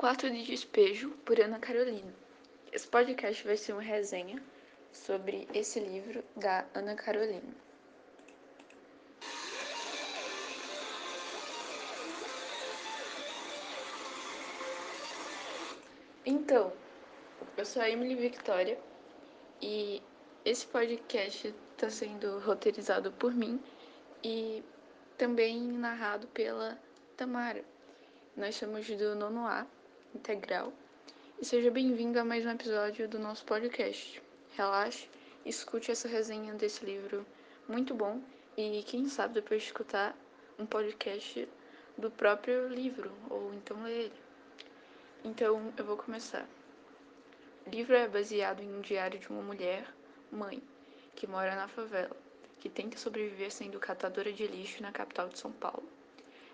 Quarto de Despejo, por Ana Carolina. Esse podcast vai ser uma resenha sobre esse livro da Ana Carolina. Então, eu sou a Emily Victoria e esse podcast está sendo roteirizado por mim e também narrado pela Tamara. Nós somos do nono A integral e seja bem-vindo a mais um episódio do nosso podcast. Relaxe, escute essa resenha desse livro muito bom e quem sabe depois de escutar um podcast do próprio livro ou então ler ele. Então eu vou começar. O livro é baseado em um diário de uma mulher, mãe, que mora na favela, que tenta sobreviver sendo catadora de lixo na capital de São Paulo.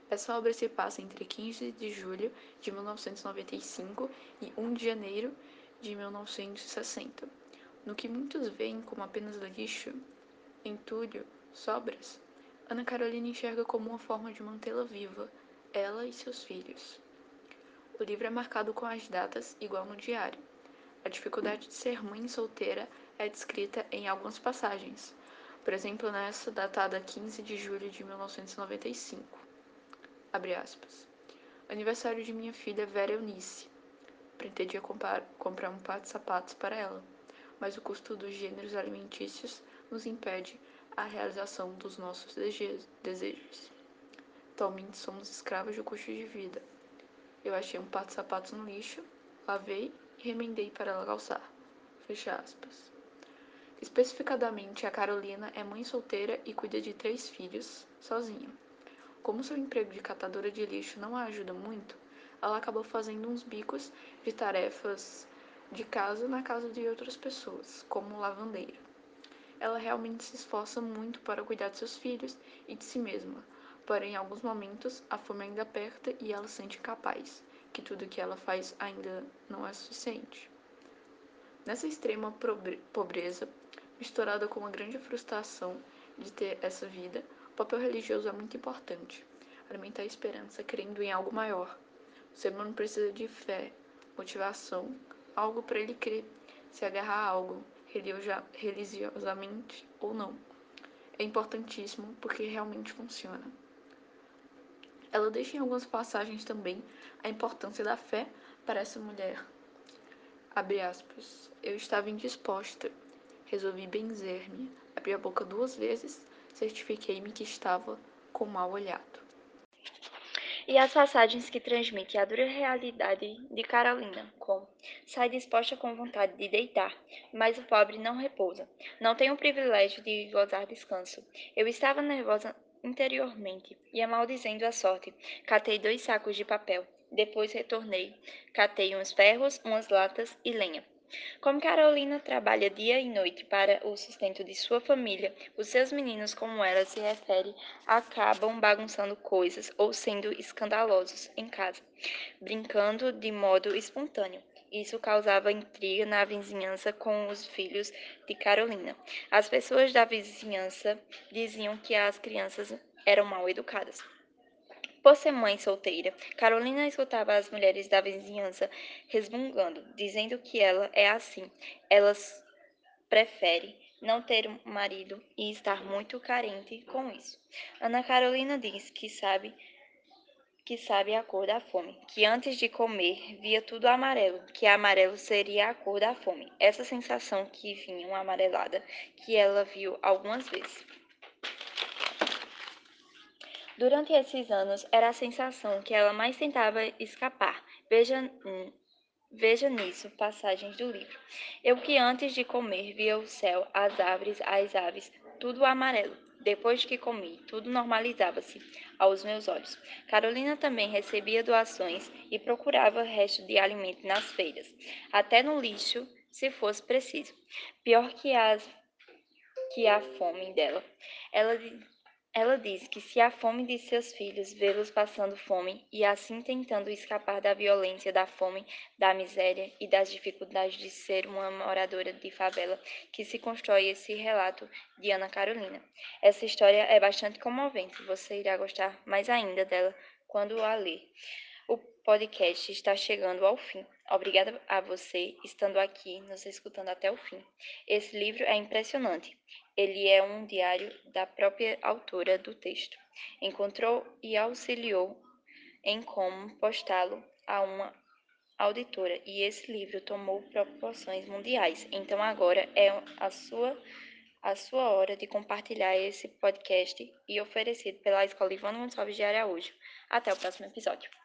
Essa obra se passa entre 15 de julho de 1995 e 1 de janeiro de 1960. No que muitos veem como apenas lixo, entulho, sobras, Ana Carolina enxerga como uma forma de mantê-la viva, ela e seus filhos. O livro é marcado com as datas, igual no diário. A dificuldade de ser mãe solteira é descrita em algumas passagens, por exemplo, nessa datada 15 de julho de 1995 abre aspas. Aniversário de minha filha Vera Eunice. Pretendia comprar, comprar um par de sapatos para ela, mas o custo dos gêneros alimentícios nos impede a realização dos nossos desejos. Atualmente somos escravos do custo de vida. Eu achei um par de sapatos no lixo, lavei e remendei para ela calçar. Fecha aspas. Especificadamente, a Carolina é mãe solteira e cuida de três filhos, sozinha. Como seu emprego de catadora de lixo não a ajuda muito, ela acabou fazendo uns bicos de tarefas de casa na casa de outras pessoas, como lavandeira. Ela realmente se esforça muito para cuidar de seus filhos e de si mesma, porém, em alguns momentos, a fome ainda aperta e ela sente incapaz, que tudo que ela faz ainda não é suficiente. Nessa extrema pobreza, misturada com uma grande frustração de ter essa vida, o papel religioso é muito importante. Alimentar a esperança crendo em algo maior. O ser humano precisa de fé, motivação, algo para ele crer, se agarrar a algo, religiosamente ou não. É importantíssimo porque realmente funciona. Ela deixa em algumas passagens também a importância da fé para essa mulher. Abre aspas. Eu estava indisposta. Resolvi benzer-me. Abri a boca duas vezes certifiquei-me que estava com mal olhado. E as passagens que transmitem a dura realidade de Carolina, como sai disposta com vontade de deitar, mas o pobre não repousa, não tem o privilégio de gozar descanso. Eu estava nervosa interiormente, ia maldizendo a sorte. Catei dois sacos de papel. Depois retornei. Catei uns ferros, umas latas e lenha. Como Carolina trabalha dia e noite para o sustento de sua família, os seus meninos, como ela se refere, acabam bagunçando coisas ou sendo escandalosos em casa, brincando de modo espontâneo. Isso causava intriga na vizinhança com os filhos de Carolina. As pessoas da vizinhança diziam que as crianças eram mal educadas. Por ser mãe solteira, Carolina escutava as mulheres da vizinhança resmungando, dizendo que ela é assim. Elas prefere não ter um marido e estar muito carente com isso. Ana Carolina diz que sabe que sabe a cor da fome, que antes de comer via tudo amarelo, que amarelo seria a cor da fome. Essa sensação que vinha amarelada, que ela viu algumas vezes. Durante esses anos, era a sensação que ela mais tentava escapar. Veja, hum, veja nisso passagens do livro. Eu que antes de comer via o céu, as árvores, as aves, tudo amarelo. Depois que comi, tudo normalizava-se aos meus olhos. Carolina também recebia doações e procurava resto de alimento nas feiras, até no lixo, se fosse preciso. Pior que as que a fome dela. Ela ela diz que se a fome de seus filhos vê-los passando fome e assim tentando escapar da violência, da fome, da miséria e das dificuldades de ser uma moradora de favela, que se constrói esse relato de Ana Carolina. Essa história é bastante comovente, você irá gostar mais ainda dela quando a ler. O podcast está chegando ao fim. Obrigada a você estando aqui, nos escutando até o fim. Esse livro é impressionante. Ele é um diário da própria autora do texto. Encontrou e auxiliou em como postá-lo a uma auditora e esse livro tomou proporções mundiais. Então agora é a sua a sua hora de compartilhar esse podcast e oferecido pela Escola Ivone Gonçalves de Araújo. Até o próximo episódio.